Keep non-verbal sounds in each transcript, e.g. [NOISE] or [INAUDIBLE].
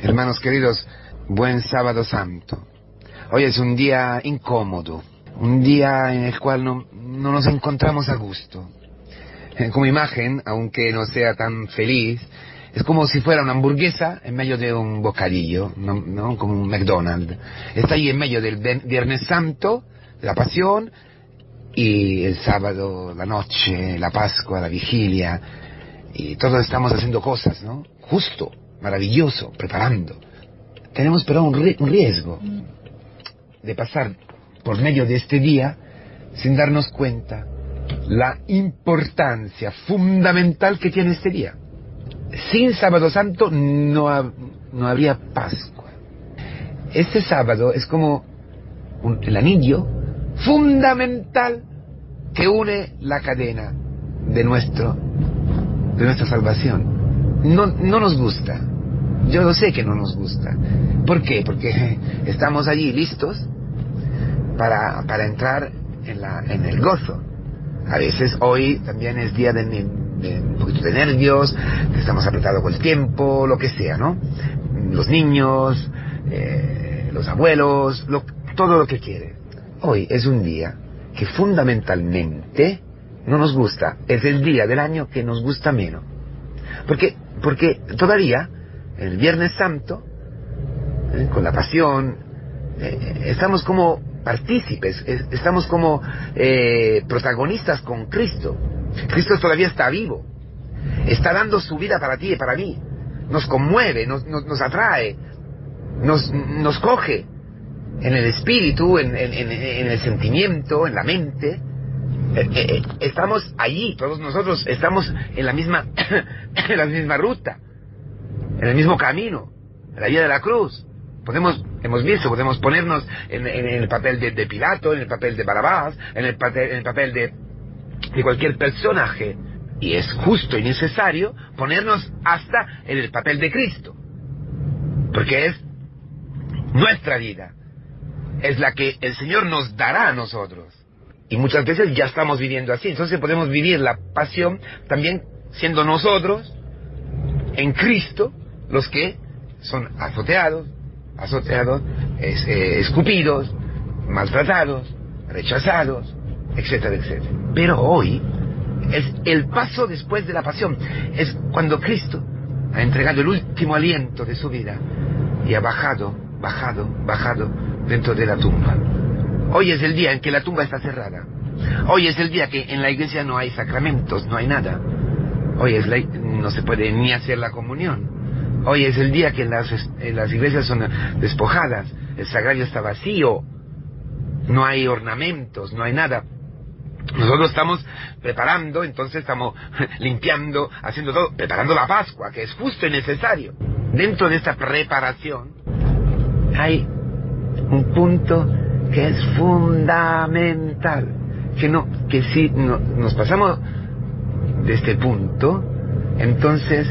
Hermanos queridos, buen sábado santo. Hoy es un día incómodo, un día en el cual no, nos encontramos a gusto. Eh, como imagen, aunque no sea tan feliz, es como si fuera una hamburguesa en medio de un bocadillo, ¿no? como un McDonald's. Está ahí en medio del Viernes Santo, la Pasión, y el sábado, la noche, la Pascua, la vigilia, y todos estamos haciendo cosas, ¿no? Justo, maravilloso, preparando. Tenemos pero un, riesgo de pasar por medio de este día sin darnos cuenta la importancia fundamental que tiene este día. Sin sábado santo no, no habría Pascua. Este sábado es como el anillo fundamental que une la cadena de nuestro de nuestra salvación. No, no nos gusta. Yo lo sé que no nos gusta. ¿Por qué? Porque [LAUGHS] estamos allí listos para, para entrar en, la, en el gozo. A veces hoy también es día de, un poquito de nervios, estamos apretados con el tiempo, lo que sea, ¿no? Los niños, eh, los abuelos, todo lo que quiere. Hoy es un día que fundamentalmente no nos gusta. Es el día del año que nos gusta menos. Porque, porque todavía, el Viernes Santo, eh, con la pasión, eh, estamos como partícipes, estamos como eh, protagonistas con Cristo. Cristo todavía está vivo, está dando su vida para ti y para mí, nos conmueve, nos, nos, atrae, nos, nos coge en el espíritu, en, el sentimiento, en la mente. Eh, estamos allí, todos nosotros estamos en la misma, [COUGHS] en la misma ruta, en el mismo camino, en la vía de la cruz. Podemos, hemos visto, podemos ponernos en, el papel de, Pilato, en el papel de Barabás, en el papel, en el papel de, de cualquier personaje. Y es justo y necesario ponernos hasta en el papel de Cristo. Porque es nuestra vida. Es la que el Señor nos dará a nosotros. Y muchas veces ya estamos viviendo así. Entonces podemos vivir la pasión también siendo nosotros, en Cristo, los que son azoteados, azoteados, eh, escupidos, maltratados, rechazados, etcétera, etcétera. Pero hoy es el paso después de la pasión. Es cuando Cristo ha entregado el último aliento de su vida y ha bajado, bajado, bajado dentro de la tumba. Hoy es el día en que la tumba está cerrada. Hoy es el día que en la iglesia no hay sacramentos, no hay nada. Hoy es no se puede ni hacer la comunión. Hoy es el día que las, iglesias son despojadas, el sagrario está vacío, no hay ornamentos, no hay nada. Nosotros estamos preparando, entonces estamos [LAUGHS] limpiando, haciendo todo, preparando la Pascua, que es justo y necesario. Dentro de esta preparación hay un punto que es fundamental, que no, que si nos pasamos de este punto, entonces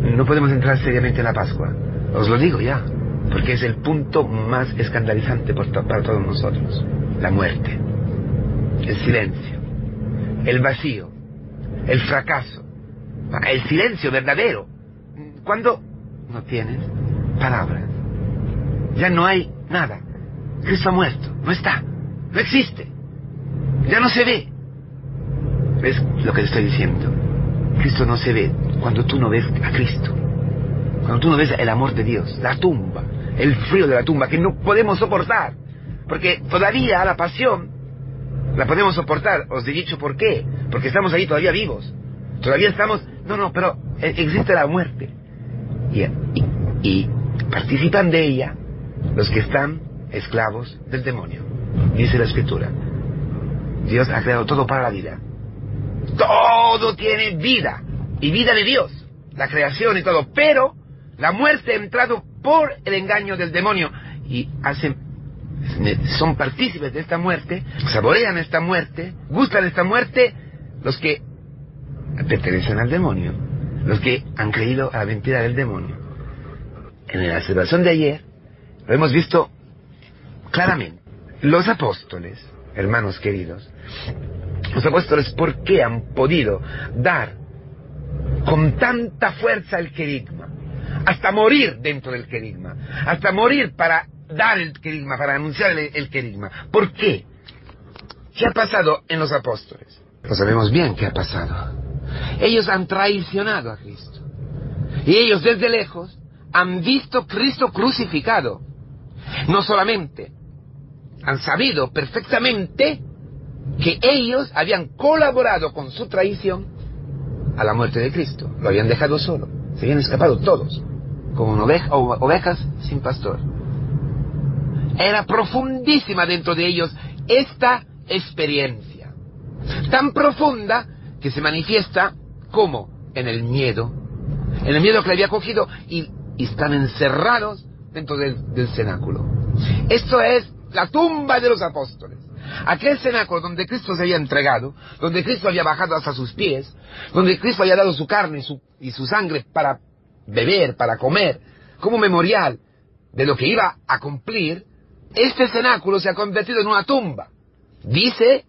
no podemos entrar seriamente en la Pascua. Os lo digo ya, porque es el punto más escandalizante para todos nosotros. La muerte, el silencio, el vacío, el fracaso, el silencio verdadero. Cuando no tienes palabras, ya no hay nada. Cristo ha muerto, no está, no existe, ya no se ve. ¿Ves lo que estoy diciendo? Cristo no se ve cuando tú no ves a Cristo, cuando tú no ves el amor de Dios, la tumba, el frío de la tumba que no podemos soportar, porque todavía la pasión la podemos soportar. Os he dicho por qué, porque estamos ahí todavía vivos, todavía estamos, no, no, pero e, existe la muerte y, y participan de ella los que están esclavos del demonio. Dice la escritura. Dios ha creado todo para la vida. Todo tiene vida. Y vida de Dios. La creación y todo. Pero la muerte ha entrado por el engaño del demonio. Y hacen, son partícipes de esta muerte, saborean esta muerte, gustan esta muerte, los que pertenecen al demonio. Los que han creído a la mentira del demonio. En la celebración de ayer, lo hemos visto claramente. Los apóstoles, hermanos queridos, los apóstoles, ¿por qué han podido dar con tanta fuerza el querigma? hasta morir dentro del querigma, hasta morir para dar el querigma, para anunciar el, el querigma. ¿Por qué? ¿Qué ha pasado en los apóstoles? Lo sabemos bien qué ha pasado. Ellos han traicionado a Cristo. Y ellos desde lejos han visto Cristo crucificado. No solamente han sabido perfectamente que ellos habían colaborado con su traición a la muerte de Cristo. Lo habían dejado solo. Se habían escapado todos, como ovejas sin pastor. Era profundísima dentro de ellos esta experiencia. Tan profunda que se manifiesta como en el miedo. En el miedo que le había cogido y, están encerrados dentro del cenáculo. Esto es la tumba de los apóstoles. Aquel cenáculo donde Cristo se había entregado, donde Cristo había bajado hasta sus pies, donde Cristo había dado su carne y su sangre para beber, para comer, como memorial de lo que iba a cumplir, este cenáculo se ha convertido en una tumba. Dice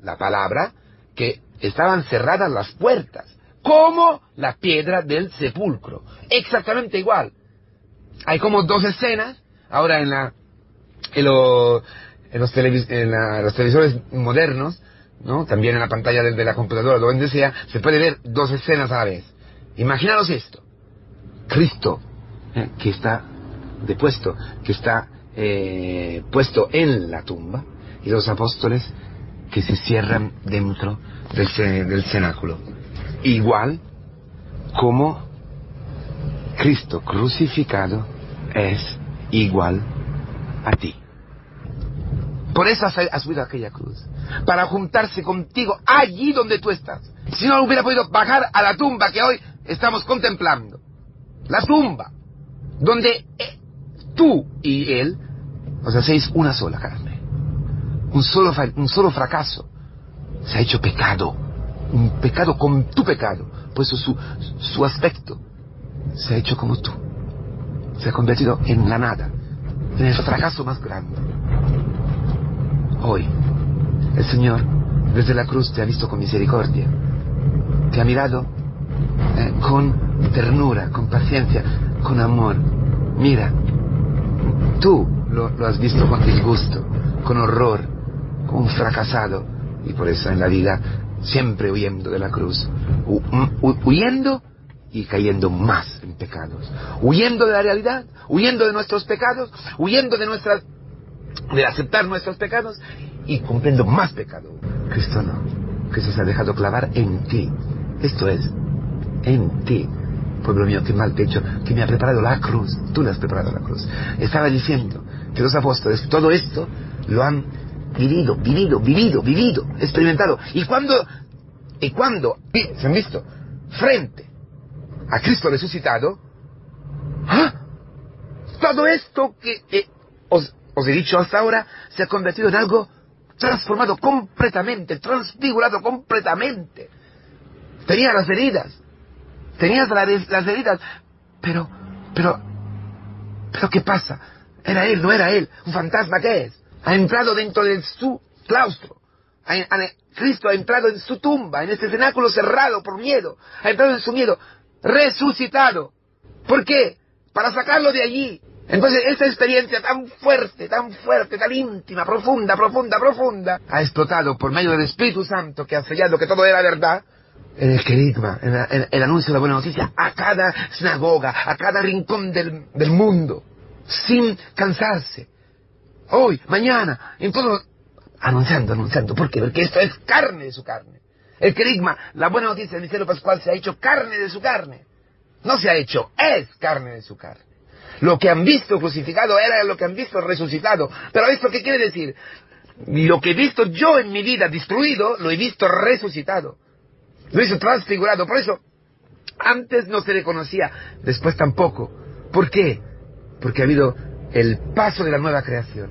la palabra que estaban cerradas las puertas, como la piedra del sepulcro. Exactamente igual. Hay como dos escenas, ahora en la en, en, los, televisores modernos, ¿no? también en la pantalla de, la computadora, donde sea, se puede ver dos escenas a la vez. Imaginaros esto. Cristo, ¿eh? que está depuesto, que está eh, puesto en la tumba, y los apóstoles que se cierran dentro del, del cenáculo. Igual como Cristo crucificado es igual a ti. Por eso ha subido aquella cruz. Para juntarse contigo allí donde tú estás. Si no hubiera podido bajar a la tumba que hoy estamos contemplando. La tumba. Donde eh, tú y él os hacéis una sola carne. Un solo, un solo fracaso. Se ha hecho pecado. Un pecado con tu pecado. Por eso su, su aspecto se ha hecho como tú. Se ha convertido en la nada. En el fracaso más grande Hoy, el Señor desde la cruz te ha visto con misericordia, te ha mirado eh, con ternura, con paciencia, con amor. Mira, tú lo, has visto con disgusto, con horror, como un fracasado, y por eso en la vida siempre huyendo de la cruz, huyendo y cayendo más en pecados, huyendo de la realidad, huyendo de nuestros pecados, huyendo de nuestras de aceptar nuestros pecados y cumpliendo más pecado. Cristo no. Cristo se ha dejado clavar en ti. Esto es, en ti. Pueblo mío, qué mal te he hecho, que me ha preparado la cruz. Tú le has preparado la cruz. Estaba diciendo que los apóstoles todo esto lo han vivido, vivido, vivido, vivido, experimentado. Y cuando, y cuando se han visto frente a Cristo resucitado, ¿ah? todo esto que eh, os os he dicho hasta ahora, se ha convertido en algo transformado completamente, transfigurado completamente. Tenía las heridas, tenías las heridas, pero, pero, pero ¿qué pasa? Era él, no era él, un fantasma, ¿qué es? Ha entrado dentro de su claustro. Cristo ha entrado en su tumba, en este cenáculo cerrado por miedo. Ha entrado en su miedo, resucitado. ¿Por qué? Para sacarlo de allí, entonces, esta experiencia tan fuerte, tan fuerte, tan íntima, profunda, profunda, profunda, ha explotado por medio del Espíritu Santo que ha sellado que todo era verdad, en el querigma, en, el anuncio de la buena noticia, a cada sinagoga, a cada rincón del, del mundo, sin cansarse. Hoy, mañana, en todo, anunciando, anunciando. ¿Por qué? Porque esto es carne de su carne. El querigma, la buena noticia del misterio pascual se ha hecho carne de su carne. No se ha hecho, es carne de su carne. Lo que han visto crucificado era lo que han visto resucitado. Pero ¿esto qué quiere decir? Lo que he visto yo en mi vida destruido, lo he visto resucitado. Lo he visto transfigurado. Por eso, antes no se le conocía, después tampoco. ¿Por qué? Porque ha habido el paso de la nueva creación,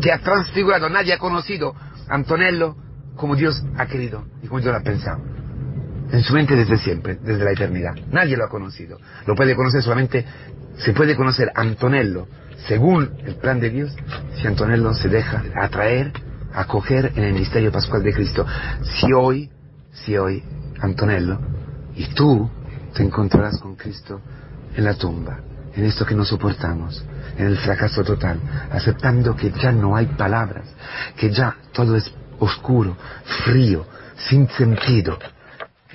que ha transfigurado. Nadie ha conocido a Antonello como Dios ha querido y como Dios lo ha pensado. En su mente desde siempre, desde la eternidad. Nadie lo ha conocido. Lo puede conocer solamente se puede conocer Antonello según el plan de Dios si Antonello se deja atraer, acoger en el misterio pascual de Cristo. Si hoy, si hoy, Antonello, y tú te encontrarás con Cristo en la tumba, en esto que no soportamos, en el fracaso total, aceptando que ya no hay palabras, que ya todo es oscuro, frío, sin sentido.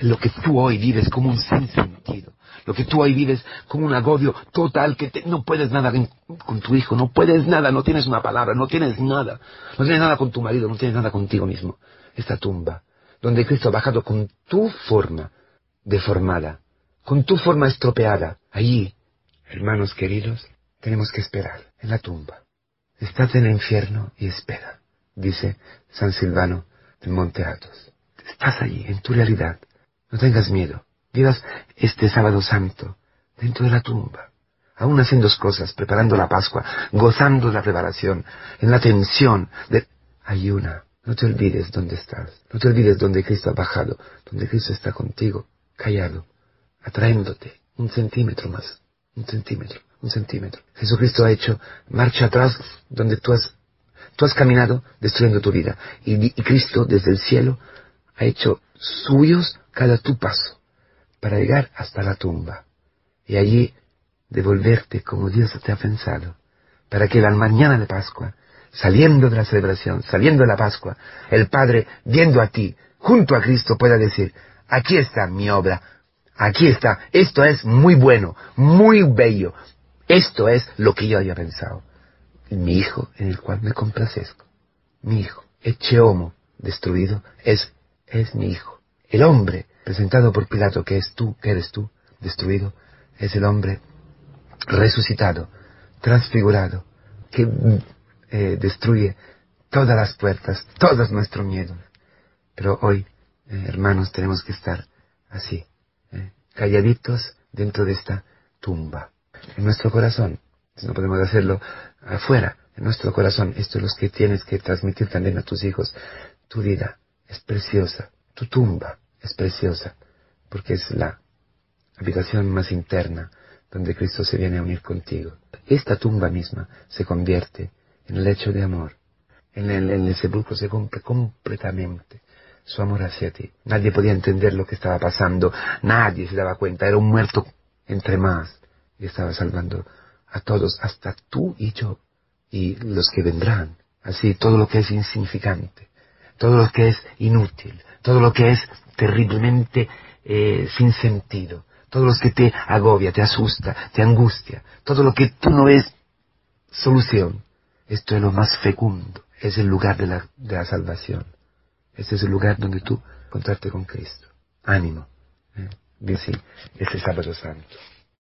Lo que tú hoy vives como un sin sentido. Lo que tú hoy vives como un agobio total que no puedes nada con tu hijo, no puedes nada, no tienes una palabra, no tienes nada. No tienes nada con tu marido, no tienes nada contigo mismo. Esta tumba, donde Cristo ha bajado con tu forma deformada, con tu forma estropeada. Allí, hermanos queridos, tenemos que esperar en la tumba. Estás en el infierno y espera, dice San Silvano del Monte Athos. Estás allí, en tu realidad. No tengas miedo. Vivas este sábado santo dentro de la tumba, aún haciendo cosas, preparando la Pascua, gozando la preparación, en la tensión de... Hay una. No te olvides dónde estás. No te olvides dónde Cristo ha bajado, dónde Cristo está contigo, callado, atraéndote un centímetro más, un centímetro, un centímetro. Jesucristo ha hecho marcha atrás donde tú has, tú has caminado destruyendo tu vida. Y Cristo desde el cielo ha hecho suyos cada tu paso para llegar hasta la tumba y allí devolverte como Dios te ha pensado, para que la mañana de Pascua, saliendo de la celebración, saliendo de la Pascua, el Padre, viendo a ti, junto a Cristo, pueda decir, aquí está mi obra, aquí está, esto es muy bueno, muy bello, esto es lo que yo había pensado. Mi hijo en el cual me complazezco, mi hijo, eche homo, destruido, es, es mi hijo. El hombre presentado por Pilato, que es tú, que eres tú, destruido, es el hombre resucitado, transfigurado, que eh, destruye todas las puertas, todos nuestros miedos. Pero hoy, eh, hermanos, tenemos que estar así, eh, calladitos dentro de esta tumba, en nuestro corazón. No podemos hacerlo afuera, en nuestro corazón. Esto es lo que tienes que transmitir también a tus hijos. Tu vida es preciosa, tu tumba es preciosa, porque es la habitación más interna donde Cristo se viene a unir contigo. Esta tumba misma se convierte en el hecho de amor. En el, en el sepulcro se cumple completamente su amor hacia ti. Nadie podía entender lo que estaba pasando, nadie se daba cuenta, era un muerto entre más y estaba salvando a todos, hasta tú y yo, y los que vendrán. Así, todo lo que es insignificante, todo lo que es inútil, todo lo que es terriblemente eh, sin sentido, todo lo que te agobia, te asusta, te angustia, todo lo que tú no ves solución. Esto es lo más fecundo, es el lugar de la, de la salvación. Este es el lugar donde tú encontrarte con Cristo. Ánimo. ¿eh? Sí, este sábado santo.